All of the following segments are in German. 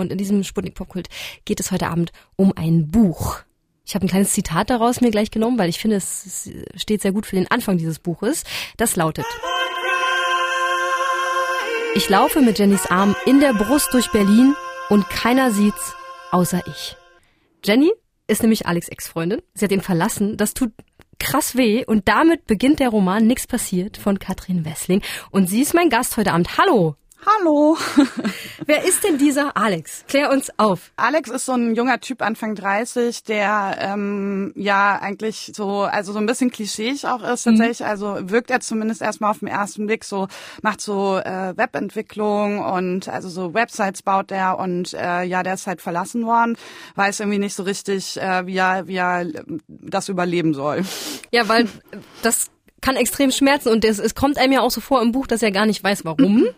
und in diesem Sputnik Popkult geht es heute Abend um ein Buch. Ich habe ein kleines Zitat daraus mir gleich genommen, weil ich finde, es steht sehr gut für den Anfang dieses Buches. Das lautet. Ich laufe mit Jennys Arm in der Brust durch Berlin und keiner sieht's außer ich. Jenny ist nämlich Alex Ex-Freundin. Sie hat ihn verlassen. Das tut krass weh und damit beginnt der Roman Nix passiert von Katrin Wessling und sie ist mein Gast heute Abend. Hallo! Hallo. Wer ist denn dieser Alex? Klär uns auf. Alex ist so ein junger Typ Anfang 30, der ähm, ja eigentlich so, also so ein bisschen klischeeig auch ist mhm. tatsächlich. Mhm. Also wirkt er zumindest erstmal auf den ersten Blick so, macht so äh, Webentwicklung und also so Websites baut er und äh, ja, der ist halt verlassen worden, weiß irgendwie nicht so richtig, äh, wie er, wie er das überleben soll. Ja, weil das kann extrem schmerzen und es, es kommt einem ja auch so vor im Buch, dass er gar nicht weiß, warum. Mhm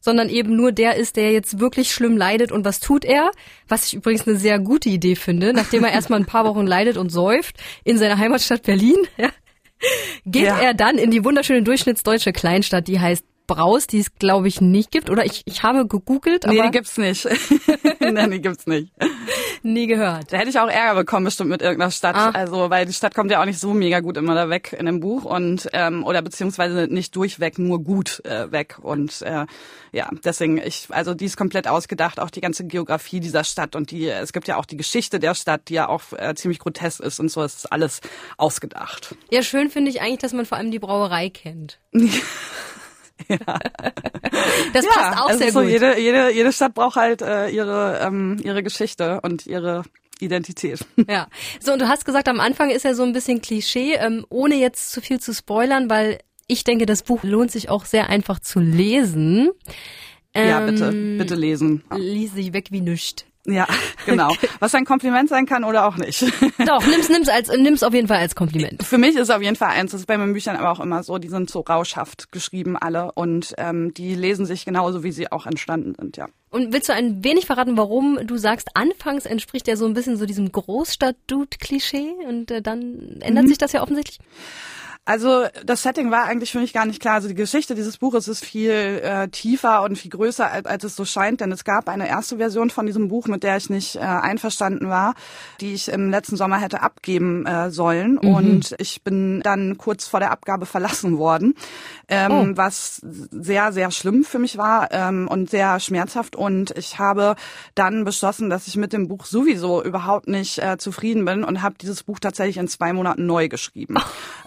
sondern eben nur der ist, der jetzt wirklich schlimm leidet. Und was tut er? Was ich übrigens eine sehr gute Idee finde, nachdem er erstmal ein paar Wochen leidet und säuft in seiner Heimatstadt Berlin, ja, geht ja. er dann in die wunderschöne durchschnittsdeutsche Kleinstadt, die heißt Braus, die es glaube ich nicht gibt. Oder ich, ich habe gegoogelt. Aber nee, die gibt's nicht. Nein, die gibt's nicht. Nie gehört. Da hätte ich auch Ärger bekommen bestimmt mit irgendeiner Stadt. Ah. Also, weil die Stadt kommt ja auch nicht so mega gut immer da weg in dem Buch und ähm, oder beziehungsweise nicht durchweg, nur gut äh, weg. Und äh, ja, deswegen, ich, also die ist komplett ausgedacht, auch die ganze Geografie dieser Stadt und die, es gibt ja auch die Geschichte der Stadt, die ja auch äh, ziemlich grotesk ist und so, es ist alles ausgedacht. Ja, schön finde ich eigentlich, dass man vor allem die Brauerei kennt. Ja. Das ja, passt auch sehr so, gut. Jede, jede, jede Stadt braucht halt äh, ihre, ähm, ihre Geschichte und ihre Identität. Ja. So, und du hast gesagt, am Anfang ist er so ein bisschen Klischee, ähm, ohne jetzt zu viel zu spoilern, weil ich denke, das Buch lohnt sich auch sehr einfach zu lesen. Ähm, ja, bitte, bitte lesen. Lies sich weg wie nüscht. Ja, genau. Was ein Kompliment sein kann oder auch nicht. Doch, nimm's, nimm's als, nimm's auf jeden Fall als Kompliment. Für mich ist es auf jeden Fall eins. Das ist bei meinen Büchern aber auch immer so. Die sind so rauschhaft geschrieben alle und ähm, die lesen sich genauso, wie sie auch entstanden sind, ja. Und willst du ein wenig verraten, warum du sagst, anfangs entspricht er so ein bisschen so diesem Großstadt-Dude-Klischee und äh, dann ändert mhm. sich das ja offensichtlich? Also das Setting war eigentlich für mich gar nicht klar. Also die Geschichte dieses Buches ist viel äh, tiefer und viel größer, als, als es so scheint, denn es gab eine erste Version von diesem Buch, mit der ich nicht äh, einverstanden war, die ich im letzten Sommer hätte abgeben äh, sollen. Mhm. Und ich bin dann kurz vor der Abgabe verlassen worden, ähm, oh. was sehr, sehr schlimm für mich war ähm, und sehr schmerzhaft. Und ich habe dann beschlossen, dass ich mit dem Buch sowieso überhaupt nicht äh, zufrieden bin und habe dieses Buch tatsächlich in zwei Monaten neu geschrieben.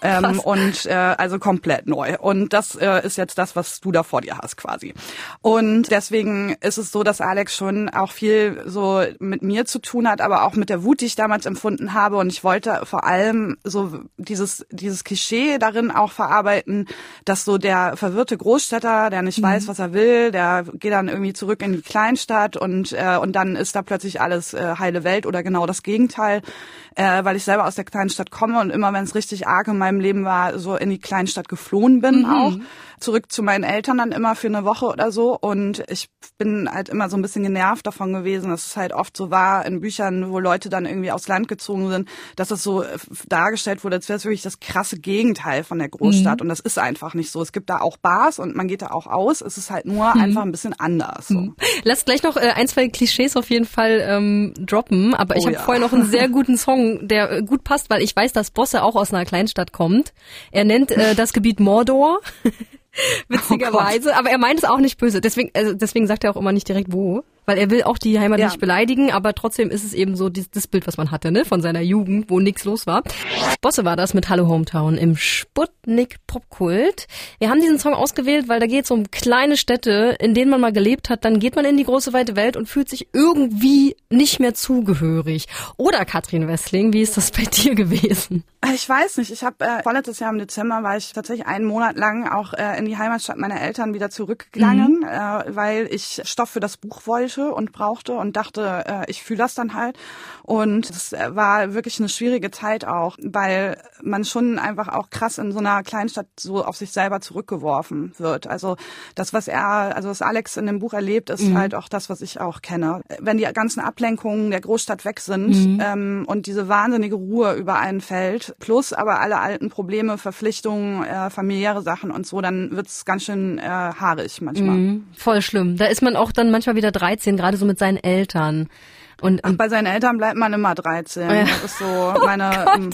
Ähm, und äh, also komplett neu. Und das äh, ist jetzt das, was du da vor dir hast quasi. Und deswegen ist es so, dass Alex schon auch viel so mit mir zu tun hat, aber auch mit der Wut, die ich damals empfunden habe. Und ich wollte vor allem so dieses dieses Klischee darin auch verarbeiten, dass so der verwirrte Großstädter, der nicht mhm. weiß, was er will, der geht dann irgendwie zurück in die Kleinstadt und äh, und dann ist da plötzlich alles äh, heile Welt oder genau das Gegenteil, äh, weil ich selber aus der Kleinstadt komme und immer wenn es richtig arg in meinem Leben war, so in die Kleinstadt geflohen bin mhm. auch zurück zu meinen Eltern dann immer für eine Woche oder so. Und ich bin halt immer so ein bisschen genervt davon gewesen, dass es halt oft so war in Büchern, wo Leute dann irgendwie aufs Land gezogen sind, dass es so dargestellt wurde, als wäre es wirklich das krasse Gegenteil von der Großstadt. Mhm. Und das ist einfach nicht so. Es gibt da auch Bars und man geht da auch aus. Es ist halt nur mhm. einfach ein bisschen anders. So. Mhm. Lass gleich noch äh, ein, zwei Klischees auf jeden Fall ähm, droppen. Aber ich oh, habe ja. vorher noch einen sehr guten Song, der äh, gut passt, weil ich weiß, dass Bosse auch aus einer Kleinstadt kommt. Er nennt äh, das Gebiet Mordor. Witzigerweise. Oh aber er meint es auch nicht böse. Deswegen, also deswegen sagt er auch immer nicht direkt wo. Weil er will auch die Heimat ja. nicht beleidigen, aber trotzdem ist es eben so das, das Bild, was man hatte, ne, von seiner Jugend, wo nichts los war. Bosse war das mit Hallo Hometown im Sputnik Popkult. Wir haben diesen Song ausgewählt, weil da geht es um kleine Städte, in denen man mal gelebt hat. Dann geht man in die große weite Welt und fühlt sich irgendwie nicht mehr zugehörig. Oder Katrin Wessling, wie ist das bei dir gewesen? Ich weiß nicht. Ich habe äh, vorletztes Jahr im Dezember war ich tatsächlich einen Monat lang auch äh, in die Heimatstadt meiner Eltern wieder zurückgegangen, mhm. äh, weil ich Stoff für das Buch wollte und brauchte und dachte, äh, ich fühle das dann halt. Und es war wirklich eine schwierige Zeit auch, weil man schon einfach auch krass in so einer Kleinstadt so auf sich selber zurückgeworfen wird. Also das, was er, also was Alex in dem Buch erlebt, ist mhm. halt auch das, was ich auch kenne. Wenn die ganzen Ablenkungen der Großstadt weg sind mhm. ähm, und diese wahnsinnige Ruhe über einen fällt, hat, plus aber alle alten Probleme, Verpflichtungen, äh, familiäre Sachen und so, dann wird's ganz schön äh, haarig manchmal. Mhm, voll schlimm. Da ist man auch dann manchmal wieder 13, gerade so mit seinen Eltern. Und, Ach, bei seinen Eltern bleibt man immer 13. Ja. Das ist so meine, oh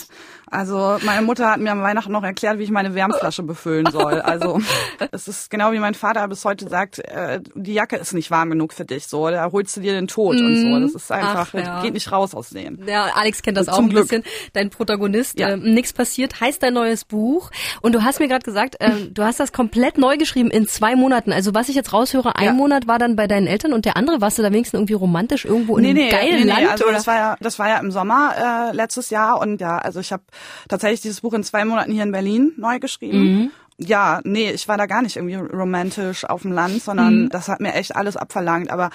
also meine Mutter hat mir am Weihnachten noch erklärt, wie ich meine Wärmflasche befüllen soll. Also es ist genau wie mein Vater bis heute sagt, äh, die Jacke ist nicht warm genug für dich. So, da holst du dir den Tod mm. und so. Mhm. Das ist einfach, Ach, ja. geht nicht raus aus denen. Ja, Alex kennt das Zum auch ein Glück. bisschen. Dein Protagonist, ja. äh, nichts passiert, heißt dein neues Buch. Und du hast mir gerade gesagt, äh, du hast das komplett neu geschrieben in zwei Monaten. Also was ich jetzt raushöre, ein ja. Monat war dann bei deinen Eltern und der andere, warst du da wenigstens irgendwie romantisch irgendwo in nee, einem nee, geilen nee, nee. Land? Also oder? das war ja, das war ja im Sommer äh, letztes Jahr und ja, also ich habe tatsächlich dieses Buch in zwei Monaten hier in Berlin neu geschrieben. Mhm ja, nee, ich war da gar nicht irgendwie romantisch auf dem Land, sondern mhm. das hat mir echt alles abverlangt. Aber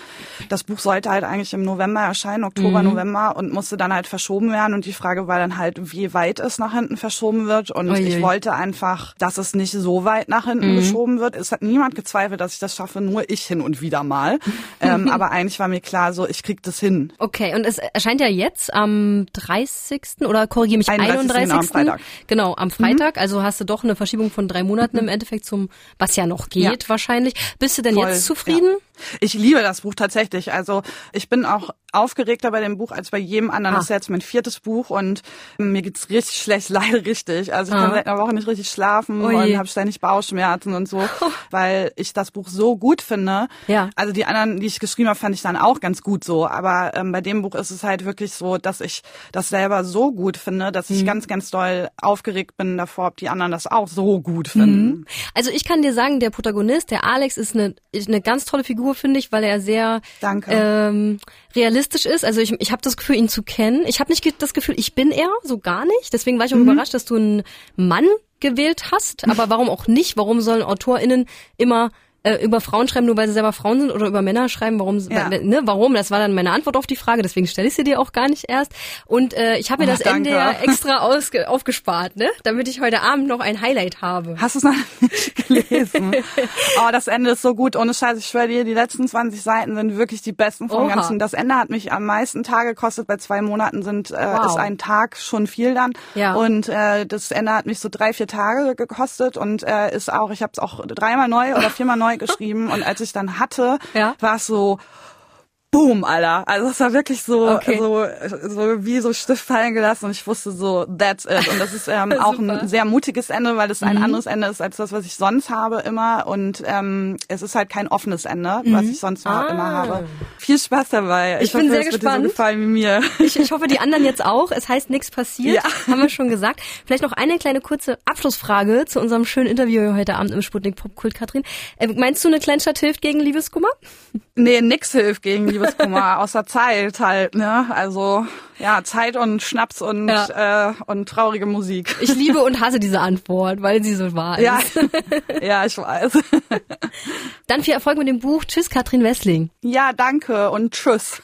das Buch sollte halt eigentlich im November erscheinen, Oktober, mhm. November und musste dann halt verschoben werden. Und die Frage war dann halt, wie weit es nach hinten verschoben wird. Und Oje. ich wollte einfach, dass es nicht so weit nach hinten mhm. geschoben wird. Es hat niemand gezweifelt, dass ich das schaffe, nur ich hin und wieder mal. ähm, aber eigentlich war mir klar, so ich krieg das hin. Okay, und es erscheint ja jetzt am 30. oder korrigiere mich, 31. 31. Am Freitag. Genau, am Freitag. Mhm. Also hast du doch eine Verschiebung von drei Monaten Monaten im Endeffekt zum, was ja noch geht ja. wahrscheinlich. Bist du denn Voll, jetzt zufrieden? Ja. Ich liebe das Buch tatsächlich. Also ich bin auch aufgeregter bei dem Buch als bei jedem anderen. Ah. Das ist jetzt mein viertes Buch und mir geht's richtig schlecht, leider richtig. Also ich ah. kann seit einer Woche nicht richtig schlafen oh und habe ständig Bauchschmerzen und so, weil ich das Buch so gut finde. Ja. Also die anderen, die ich geschrieben habe, fand ich dann auch ganz gut so. Aber ähm, bei dem Buch ist es halt wirklich so, dass ich das selber so gut finde, dass ich mhm. ganz, ganz doll aufgeregt bin davor, ob die anderen das auch so gut finden. Mhm. Also ich kann dir sagen, der Protagonist, der Alex, ist eine, eine ganz tolle Figur, finde ich, weil er sehr Danke. Ähm, realistisch ist. Also ich, ich habe das Gefühl, ihn zu kennen. Ich habe nicht das Gefühl, ich bin er, so gar nicht. Deswegen war ich auch mhm. überrascht, dass du einen Mann gewählt hast. Aber warum auch nicht? Warum sollen AutorInnen immer äh, über Frauen schreiben, nur weil sie selber Frauen sind oder über Männer schreiben, warum, ja. ne, warum? Das war dann meine Antwort auf die Frage, deswegen stelle ich sie dir auch gar nicht erst. Und äh, ich habe mir Ach, das danke. Ende ja extra ausge aufgespart, ne? damit ich heute Abend noch ein Highlight habe. Hast du es noch nicht gelesen? oh, das Ende ist so gut, ohne Scheiß, ich schwöre dir, die letzten 20 Seiten sind wirklich die besten vom Oha. Ganzen. Das Ende hat mich am meisten Tage gekostet, bei zwei Monaten sind äh, wow. ist ein Tag schon viel dann. Ja. Und äh, das Ende hat mich so drei, vier Tage gekostet und äh, ist auch, ich habe es auch dreimal neu oder viermal neu geschrieben und als ich dann hatte, ja. war es so, boom, Alter. Also es war wirklich so, okay. so, so wie so Stift fallen gelassen und ich wusste so, that's it. Und das ist ähm, auch ein sehr mutiges Ende, weil es ein mhm. anderes Ende ist als das, was ich sonst habe immer. Und ähm, es ist halt kein offenes Ende, mhm. was ich sonst ah. immer habe. Viel Spaß dabei. Ich, ich bin hoffe, sehr gespannt. Dir so gefallen wie mir. Ich, ich hoffe, die anderen jetzt auch. Es heißt nichts passiert, ja. haben wir schon gesagt. Vielleicht noch eine kleine kurze Abschlussfrage zu unserem schönen Interview heute Abend im Sputnik Popkult, Katrin. Äh, meinst du, eine Kleinstadt hilft gegen Liebeskummer? Nee, nix hilft gegen Liebeskummer. Liebeskummer außer Zeit halt, ne? Also ja, Zeit und Schnaps und ja. äh, und traurige Musik. Ich liebe und hasse diese Antwort, weil sie so wahr ist. Ja, ja ich weiß. Dann viel Erfolg mit dem Buch. Tschüss, Katrin Wessling. Ja, danke und tschüss.